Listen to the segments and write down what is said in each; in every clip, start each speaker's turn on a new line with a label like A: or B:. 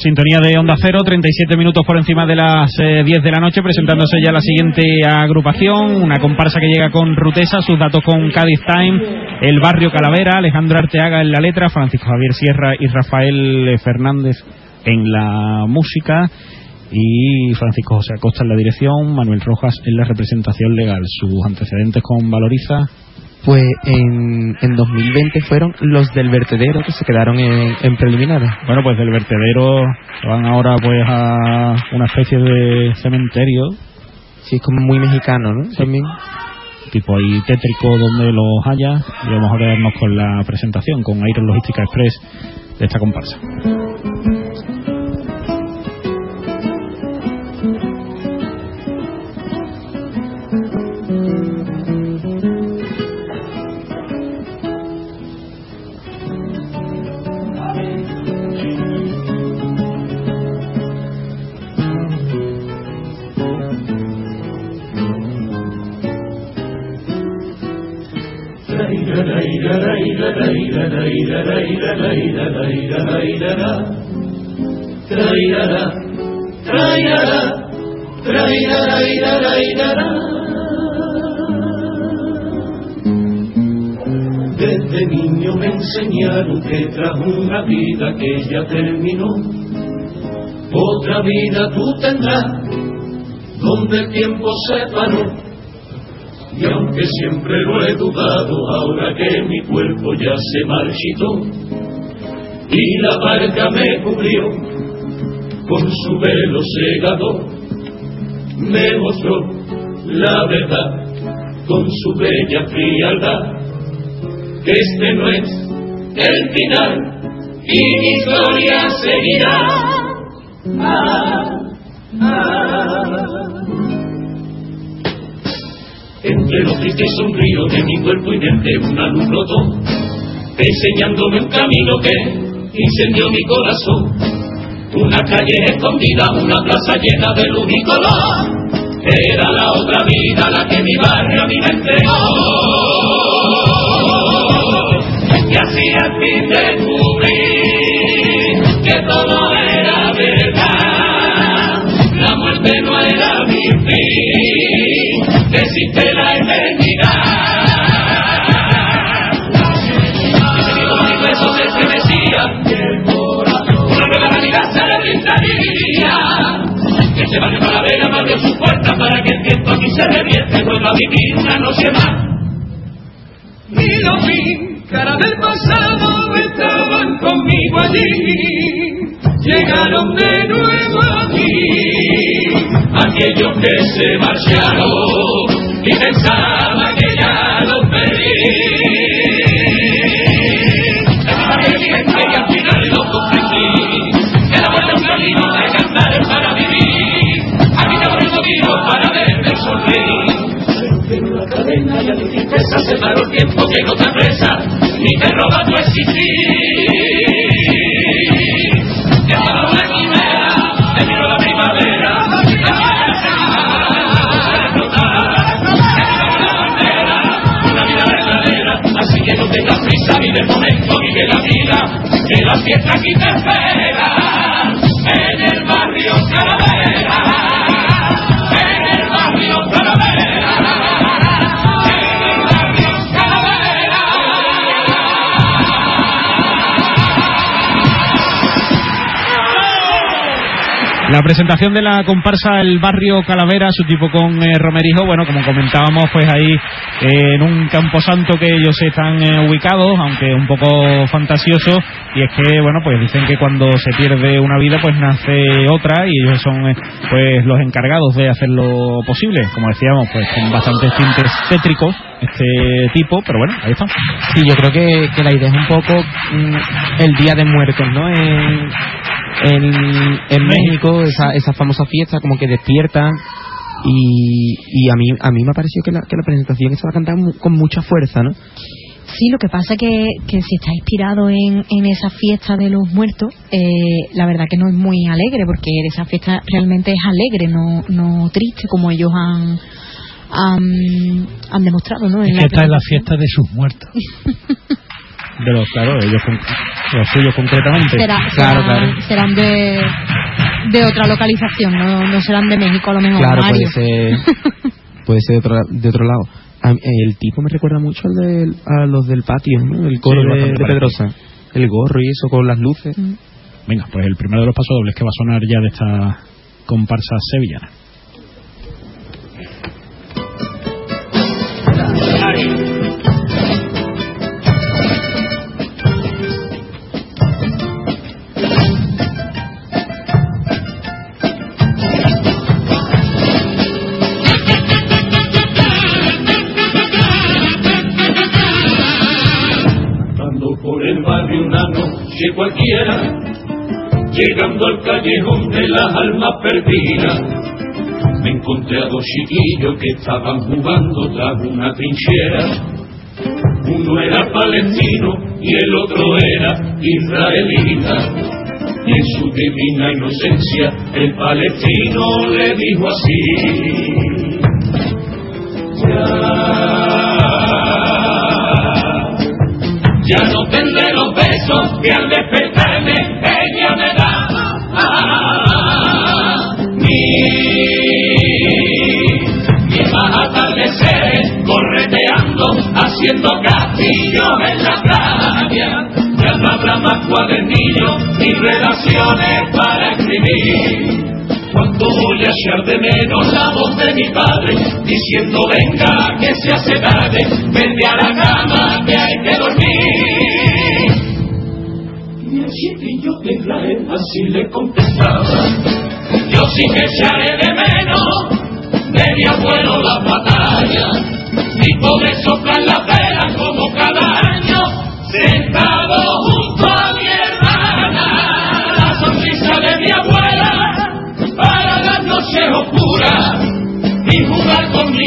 A: Sintonía de Onda Cero, 37 minutos por encima de las 10 eh, de la noche, presentándose ya la siguiente agrupación, una comparsa que llega con Rutesa, sus datos con Cádiz Time, el barrio Calavera, Alejandro Arteaga en la letra, Francisco Javier Sierra y Rafael Fernández en la música y Francisco José Acosta en la dirección, Manuel Rojas en la representación legal. Sus antecedentes con Valoriza
B: pues en, en 2020 fueron los del vertedero que se quedaron en, en preliminares.
A: Bueno, pues del vertedero van ahora pues a una especie de cementerio.
B: Sí, es como muy mexicano, ¿no? También.
A: Tipo ahí tétrico donde los haya. Y vamos a vernos con la presentación, con Aero Logística Express de esta comparsa.
C: Que ya terminó, otra vida tú tendrás, donde el tiempo se paró. Y aunque siempre lo he dudado, ahora que mi cuerpo ya se marchitó y la barca me cubrió con su velo cegado, me mostró la verdad con su bella frialdad, este no es el final y mi historia seguirá. Ah, ah. Entre los tristes sonríos de mi cuerpo y mente una luz brotó, enseñándome un camino que incendió mi corazón. Una calle escondida, una plaza llena de luz y color. Era la otra vida la que mi barrio a mí me entregó. Y así al fin descubrí que todo era verdad. La muerte no era mi fin existe la eternidad. Mis besos se corazón, una nueva realidad se le brindaría. Que se vaya para ver abrió su puerta para que el tiempo aquí se revierte, vuelva a vivir una noche más. Y los vi, cara del pasado, conmigo allí, llegaron de nuevo aquí, aquellos que se marcharon y pensaban que ya los perdí. Estaba y al final lo comprendí, era bueno un camino de cantar para vivir, aquí te vuelvo vivo para verme sonreír. La cadena y a mi tristeza se paró el tiempo que no te apresa, ni te roba tu existir. Fiesta aquí
A: La presentación de la comparsa El Barrio Calavera, su tipo con eh, Romerijo, bueno, como comentábamos, pues ahí eh, en un camposanto que ellos están eh, ubicados, aunque un poco fantasioso, y es que, bueno, pues dicen que cuando se pierde una vida, pues nace otra, y ellos son pues los encargados de hacerlo posible, como decíamos, pues con bastantes tintes tétricos, este tipo, pero bueno, ahí está.
B: Sí, yo creo que, la idea es un poco mm, el Día de Muertos, ¿no? En, en México, esa, esa famosa fiesta como que despiertan y, y a mí a mí me ha parecido que la, que la presentación estaba cantada con mucha fuerza, ¿no?
D: Sí, lo que pasa que, que si está inspirado en, en esa fiesta de los muertos, eh, la verdad que no es muy alegre, porque esa fiesta realmente es alegre, no, no triste, como ellos han, han, han demostrado, ¿no? En
E: Es que esta es la fiesta de sus muertos.
A: de los, claro, ellos con- los suyos concretamente.
D: Será-
B: Claro,
D: será-
B: claro.
D: serán de, de otra localización, no, no serán de México a lo mejor.
B: Claro,
D: Mario.
B: puede ser, puede ser de otro, de otro lado. A- el tipo me recuerda mucho al del- a los del patio, ¿no? El coro
A: Sí,
B: de, de Pedrosa. El gorro y eso con las luces.
D: Mm.
A: Venga, pues el primero de los pasodobles que va a sonar ya de esta comparsa sevillana.
C: Llegando al callejón de las almas perdidas, me encontré a dos chiquillos que estaban jugando tras una trinchera. Uno era palestino y el otro era israelita. Y en su divina inocencia el palestino le dijo así. Ya, ya no tendré los besos que al despertarme haciendo castillos en la playa. Ya no habrá más cuadernillos ni relaciones para escribir. Cuánto voy a echar de menos la voz de mi padre diciendo venga que se hace tarde, vente a la cama que hay que dormir. Y el chiquillo de Israel así le contestaba, yo sí que echaré de menos de mi abuelo la batalla, y poder soplar la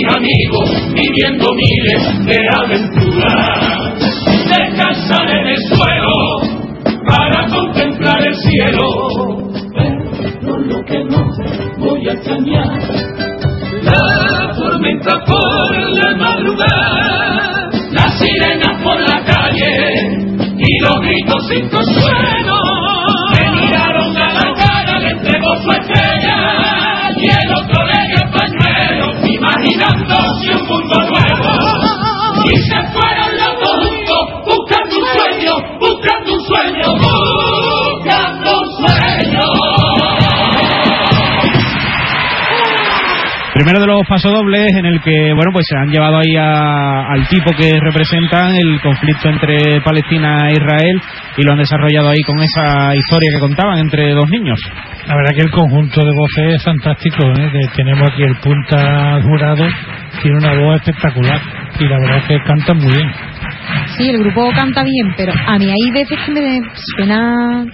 C: mis amigos viviendo miles de aventuras. Descansar en el suelo para contemplar el cielo. Pero lo que no voy a extrañar, la tormenta por la madrugada, las sirenas por la calle y los gritos sin consuelo.
A: Primero de los pasodobles en el que, bueno, pues se han llevado ahí al tipo que representan el conflicto entre Palestina e Israel y lo han desarrollado ahí con esa historia que contaban entre dos niños.
E: La verdad que el conjunto de voces es fantástico. ¿eh? De- tenemos aquí el punta jurado, tiene una voz espectacular y la verdad que cantan muy bien.
D: Sí, el grupo canta bien, pero a mí hay veces que me suena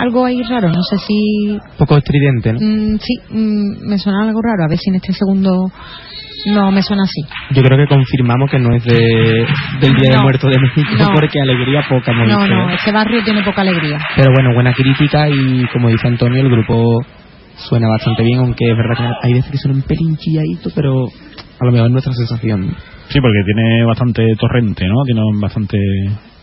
D: algo ahí raro. No sé si.
B: Un poco estridente, ¿no?
D: mm, sí, mm, me suena algo raro. A ver si en este segundo no me suena así.
B: Yo creo que confirmamos que no es de, del Día de. Muertos de México
D: No.
B: porque alegría poca hemos
D: No, no,
B: ¿eh?
D: ese barrio tiene poca alegría.
B: Pero bueno, buena crítica y como dice Antonio, el grupo suena bastante bien, aunque es verdad que hay veces que suena un pelín chilladito, pero a lo mejor es nuestra sensación.
A: Sí, porque tiene bastante torrente, ¿no? Tiene bastante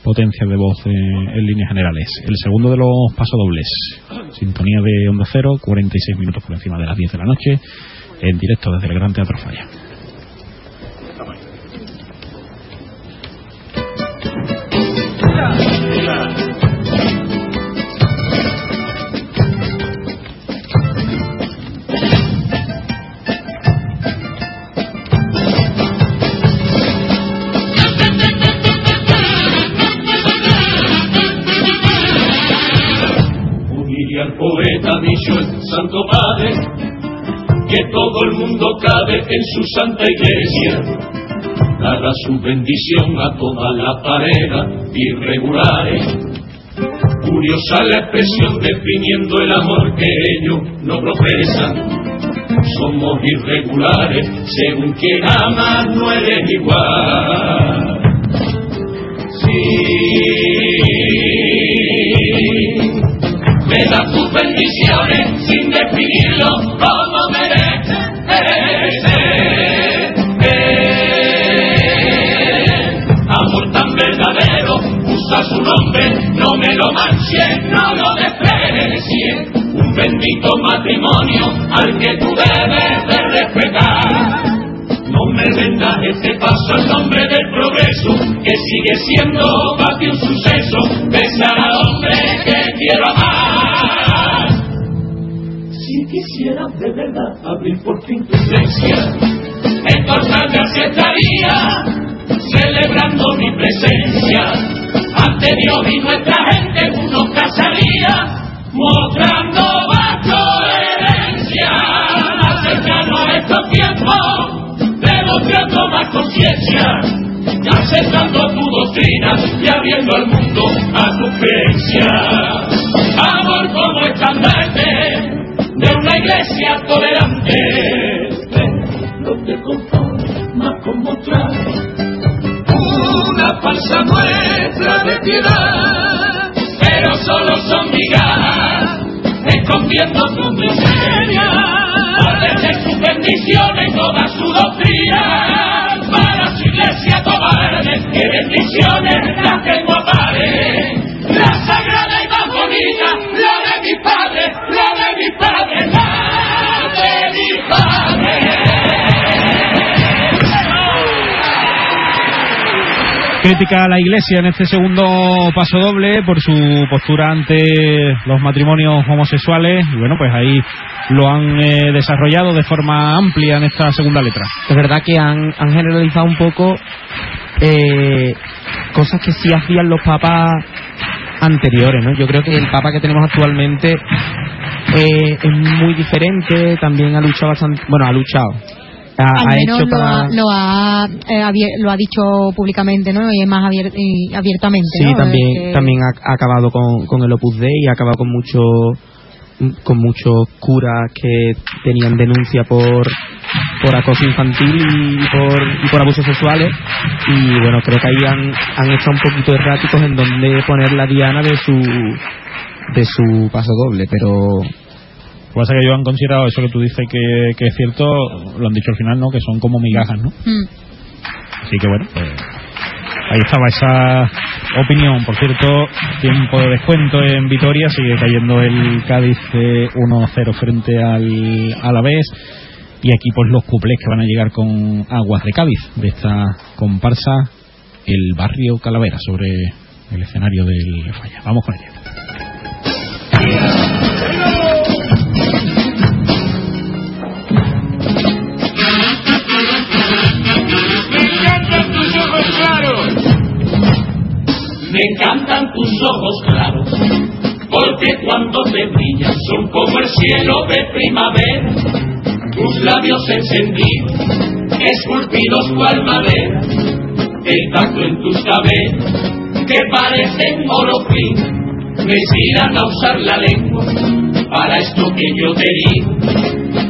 A: potencia de voz eh, en líneas generales. El segundo de los pasodobles, sintonía de Onda Cero, 46 minutos por encima de las 10 de la noche, en directo desde el Gran Teatro Falla.
C: Dicho el Santo Padre, que todo el mundo cabe en su santa iglesia. Dará su bendición a todas las parejas irregulares. Curiosa la expresión definiendo el amor que ellos no profesan. Somos irregulares, según quien ama no eres igual. Sí, me da tus bendiciones sin definirlo como merece. Amor tan verdadero, no me lo manches, no lo desprecies. Un bendito matrimonio al que tú debes de respetar. No me vendas este paso al nombre del progreso, que sigue siendo para ti un suceso, besar al hombre que quiero amar. Si quisieras de verdad abrir por fin tu entonces estaría celebrando mi presencia. Ante Dios y nuestra gente uno casaría mostrando bajo herencia. Acercarnos a estos tiempos demostrando más conciencia aceptando tu doctrina y abriendo al mundo a tu creencia muestra La
A: Iglesia en este segundo paso doble por su postura ante los matrimonios homosexuales y bueno, pues ahí lo han eh, desarrollado de forma amplia en esta segunda letra.
B: Es verdad que han, han generalizado un poco eh, cosas que sí hacían los papas anteriores, ¿no? Yo creo que el papa que tenemos actualmente eh, es muy diferente, también ha luchado bastante, bueno, ha luchado, ha,
D: Al
B: ha
D: lo, ha, lo, ha, eh, abier- lo ha dicho públicamente, ¿no? Y es más abier- y abiertamente,
B: Sí,
D: ¿no?
B: también,
D: Eh,
B: también ha, ha acabado con, con el Opus Dei y ha acabado con mucho con muchos curas que tenían denuncia por por acoso infantil y por, y por abusos sexuales y bueno creo que ahí han, han hecho un poquito erráticos en donde poner la diana de su de su paso doble pero
A: Lo que pasa es que ellos han considerado eso que tú dices que, que es cierto, lo han dicho al final, ¿no? Que son como migajas, ¿no?
D: mm.
A: Así que bueno, pues ahí estaba esa opinión. Por cierto, tiempo de descuento en Vitoria, sigue cayendo el Cádiz eh, 1-0 frente al Alavés. Y aquí pues los cuplés que van a llegar con aguas de Cádiz, de esta comparsa, el barrio Calavera, sobre el escenario del Falla. Vamos con ello.
C: Me encantan tus ojos claros. Porque cuando te brillan son como el cielo de primavera. Tus labios encendidos, esculpidos cual madera. El tacto en tus cabellos, que parecen oro fino. Me inspiran a usar la lengua para esto que yo te digo.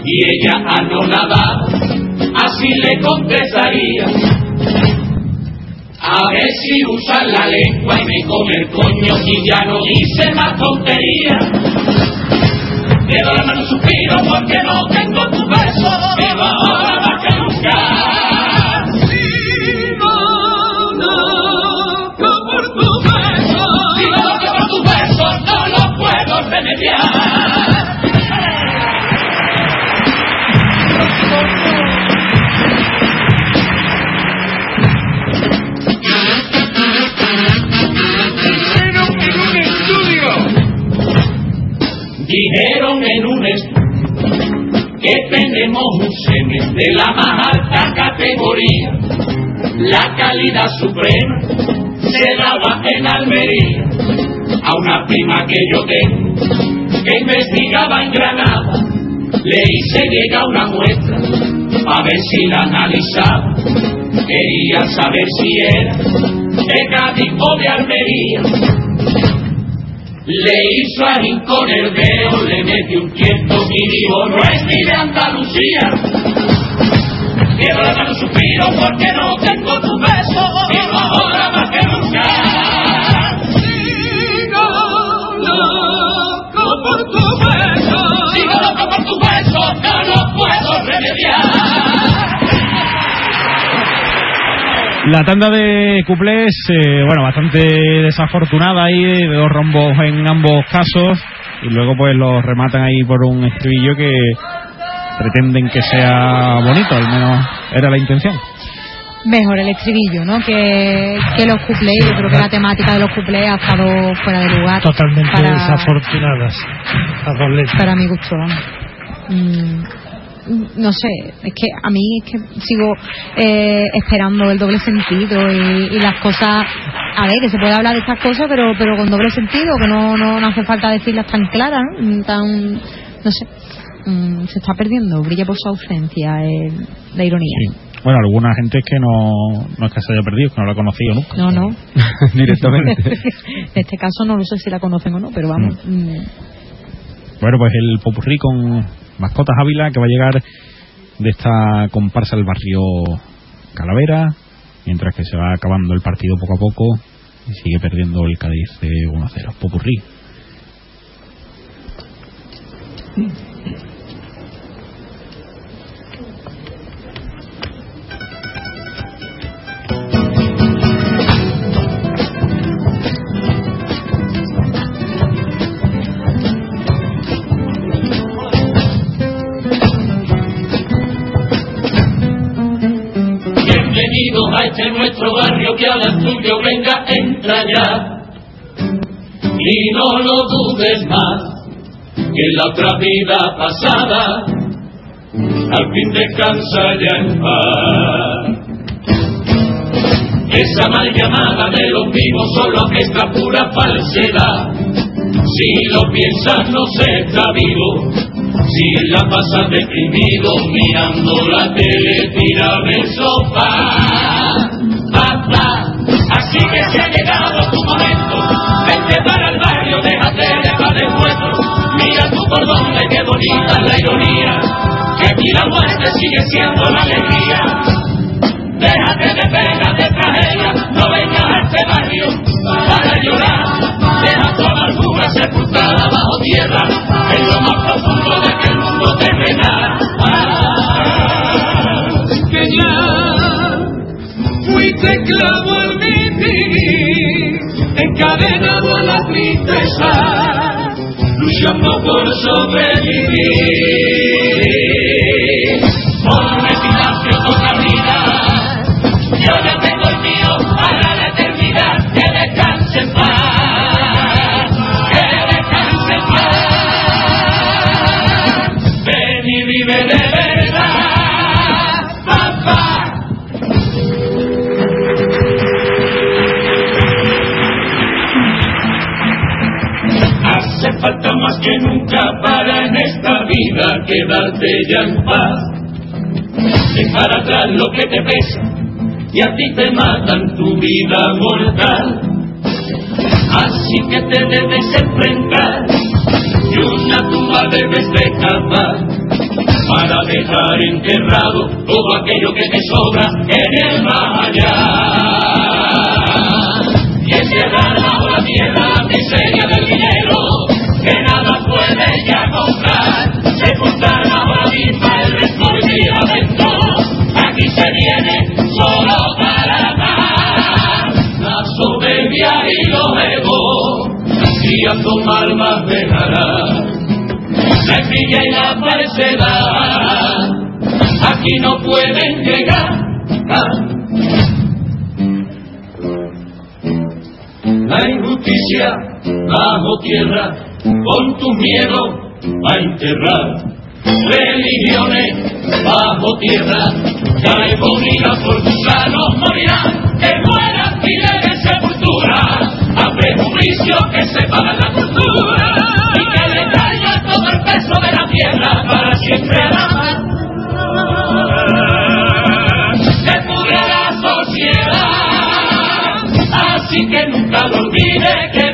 C: Y ella anonadada así le contestaría. A ver si usa la lengua y me come el coño y ya no dice más tontería. Quiero la mano suspiro porque no tengo tu beso, Dijeron un estudio que tenemos un semen de la más alta categoría. La calidad suprema se daba en Almería a una prima que yo tengo que investigaba en Granada. Le hice llegar una muestra a ver si la analizaba. Quería saber si era de Cádiz de Almería. Le hizo a con el dedo, le metió un tiento y dijo, no es ni de Andalucía. Quiero dar un suspiro porque no tengo tu beso, pero ahora más que nunca.
A: La tanda de cuplés, eh, bueno, bastante desafortunada ahí, de dos rombos en ambos casos, y luego pues los rematan ahí por un estribillo que pretenden que sea bonito, al menos era la intención.
D: Mejor el estribillo, ¿no? Que, que los cuplés. Yo creo que la temática de los cuplés ha estado fuera de lugar.
E: Totalmente
D: para,
E: desafortunadas. A dos letras.
D: Para mi gusto. Mm, no sé, es que a mí es que sigo eh, esperando el doble sentido y, y, las cosas, a ver, que se puede hablar de estas cosas, pero pero con doble sentido, que no, no, no hace falta decirlas tan claras, ¿no? tan, no sé, mm, se está perdiendo, brilla por su ausencia eh, la ironía.
A: Sí. Bueno, alguna gente es que no, no es que se haya perdido, que no la ha conocido nunca.
D: No, no.
B: Directamente.
D: en este caso no lo sé si la conocen o no, pero vamos. Mm.
A: Bueno, pues el popurrí con Mascotas Ávila que va a llegar de esta comparsa del barrio Calavera, mientras que se va acabando el partido poco a poco y sigue perdiendo el Cádiz de 1-0. Popurrí.
C: Que al tuyo venga, entra ya. Y no lo dudes más, que la otra vida pasada, al fin descansa ya en paz. Esa mal llamada de los vivos solo que pura falsedad. Si lo piensas no se está vivo, si la pasas deprimido mirando la tele tirado en el sofá. Así que se ha llegado tu momento, vente para el barrio, déjate de encuentro. Mira tú por dónde, qué bonita la ironía, que aquí la muerte sigue siendo la alegría. Déjate de pegas de tragedia, no vengas a este barrio para llorar. Deja tu amargura sepultada bajo tierra, en lo más profundo de aquel mundo terrenal. Ah, encadenado a la tristeza, luchando por sobrevivir. Que nunca para en esta vida quedarte ya en paz. Dejar atrás lo que te pesa y a ti te matan tu vida mortal. Así que te debes enfrentar y una tumba debes de para dejar enterrado todo aquello que te sobra en el más allá. Y enterrar bajo la tierra la miseria y a tomar más dejará. La envidia y la falsedad, aquí no pueden llegar. La injusticia bajo tierra, con tu miedo a enterrar. Religiones bajo tierra, cae por tus manos morirán, que mueran miles de sepultura, prejuicio que separan la cultura, y que le caiga todo el peso de la tierra para siempre a la. Se pudre la sociedad, así que nunca lo olvide que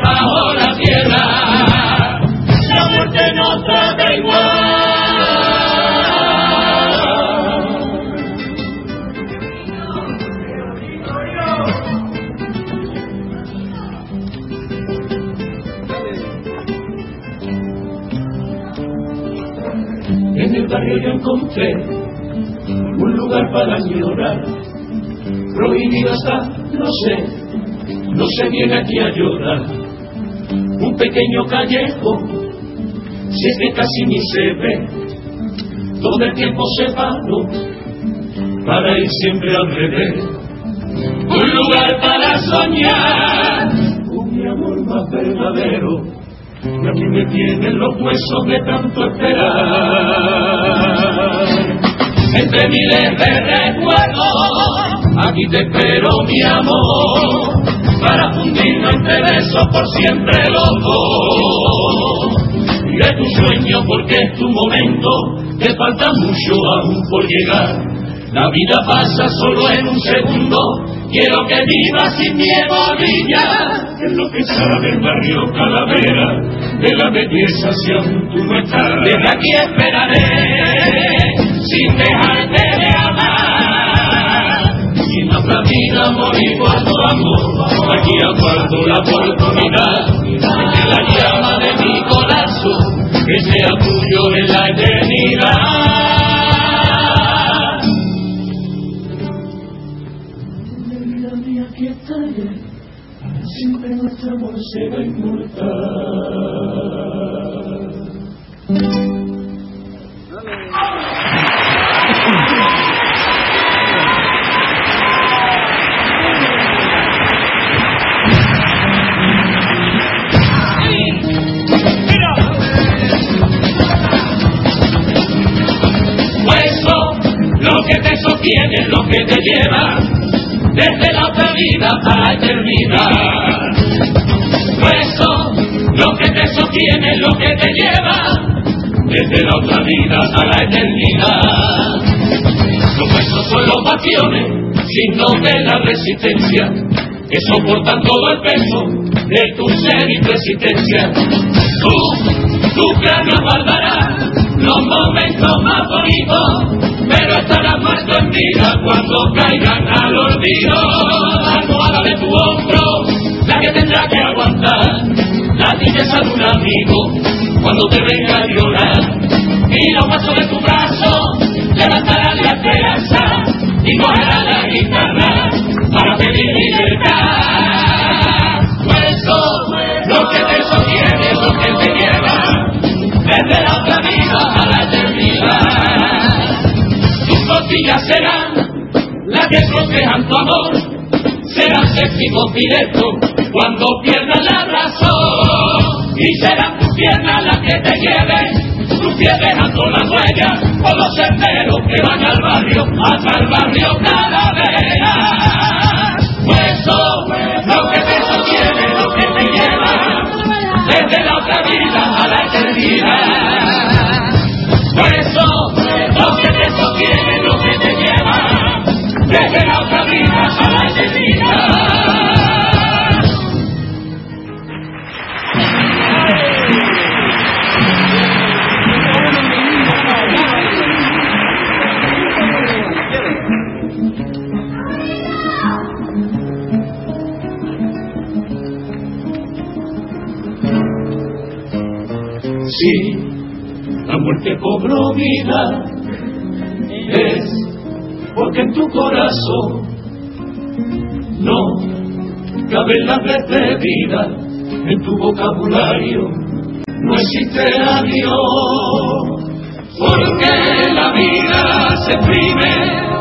C: barrio yo encontré un lugar para llorar. prohibido está, no sé, no se viene aquí a llorar. Un pequeño callejo, si es que casi ni se ve, todo el tiempo se paró para ir siempre al revés. Un lugar para soñar, un amor más verdadero, y aquí me tienen los huesos de tanto esperar. Entre miles de recuerdos, aquí te espero mi amor, para fundirnos entre besos por siempre los dos. tu sueño porque es tu momento, te falta mucho aún por llegar. La vida pasa solo en un segundo, quiero que vivas sin miedo a brillar. Es lo que sabe el barrio Calavera, de la si aún tú no estás. Desde aquí esperaré sin dejarte de amar. Y en otra vida morir cuando amor, aquí aguardo la oportunidad de la llama de mi corazón, que sea tuyo en la eternidad. Siempre nuestro amor será inmortal. que te sostiene, lo que te lleva desde vida a la eternidad. Eso, lo que te sostiene, lo que te lleva desde la otra vida a la eternidad. Los huesos son los bastiones, signos de la resistencia, que soportan todo el peso de tu ser y tu existencia. Tú, tu cráneo guardará los momentos más bonitos, pero estarás en vida cuando caigan al olvido. La almohada de tu hombro, la que tendrá que aguantar, la tristeza de un amigo cuando te venga a llorar. Y los pasos de tu brazo testigos directos cuando pierdas la razón y serán tus piernas las que te lleven, tus pies dejando la huella por los senderos que van al barrio, hasta el barrio Calavera. Pues eso, lo que te sostiene, lo que te lleva, desde la otra vida a la eternidad. Pues eso, lo que te sostiene, lo que te lleva, desde la otra muerte cobró vida, es porque en tu corazón no caben las vida. En tu vocabulario no existe adiós, porque la vida se exprime,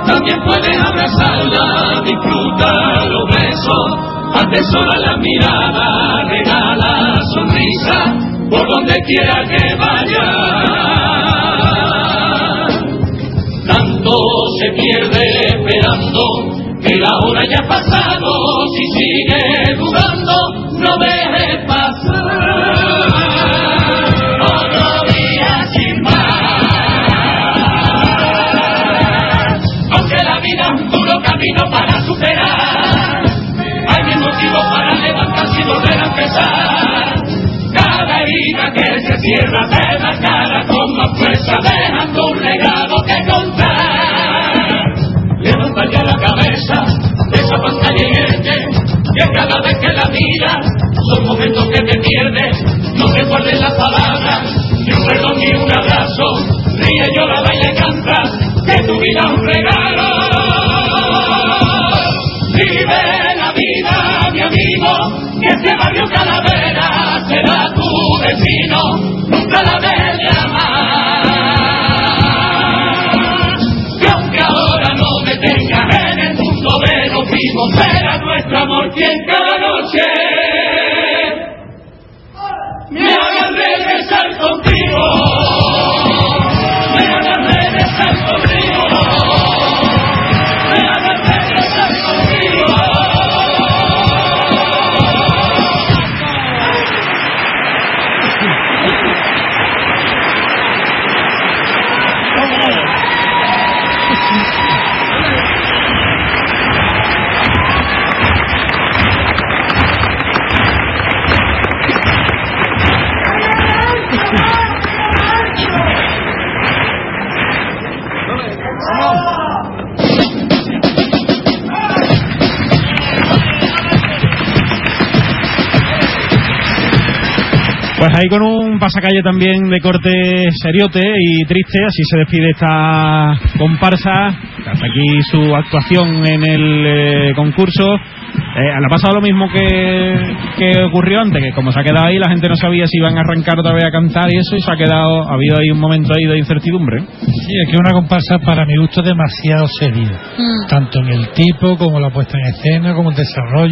C: también puedes abrazarla, disfruta los besos, atesora la mirada, regala sonrisa por donde quiera que que la hora ya ha pasado, si sigue dudando, no deje pasar. Otro día sin más. Aunque la vida es un duro camino para superar, hay mil motivos para levantarse y volver a empezar que se cierra se cara con más fuerza, dejando vida. Son momentos que te pierdes, no te guardes las palabras, ni un perdón ni un abrazo, ríe, llora, baila y canta, que tu vida es un regalo. Vive la vida, mi amigo, que este barrio calavera será tu vecino, nunca la dejes más. Dios que ahora no me tengas en el mundo de los vivos, será nuestro amor quien Lord.
A: Pues ahí con un pasacalle también de corte seriote y triste, así se despide esta comparsa. Hasta aquí su actuación en el eh, concurso. Eh, le ha pasado lo mismo que, que ocurrió antes, que como se ha quedado ahí, la gente no sabía si iban a arrancar otra vez a cantar y eso, y se ha quedado, ha habido ahí un momento ahí de incertidumbre.
E: Sí, es que una comparsa para mi gusto demasiado seria,
D: Mm.
E: tanto en el tipo como la puesta en escena, como el desarrollo.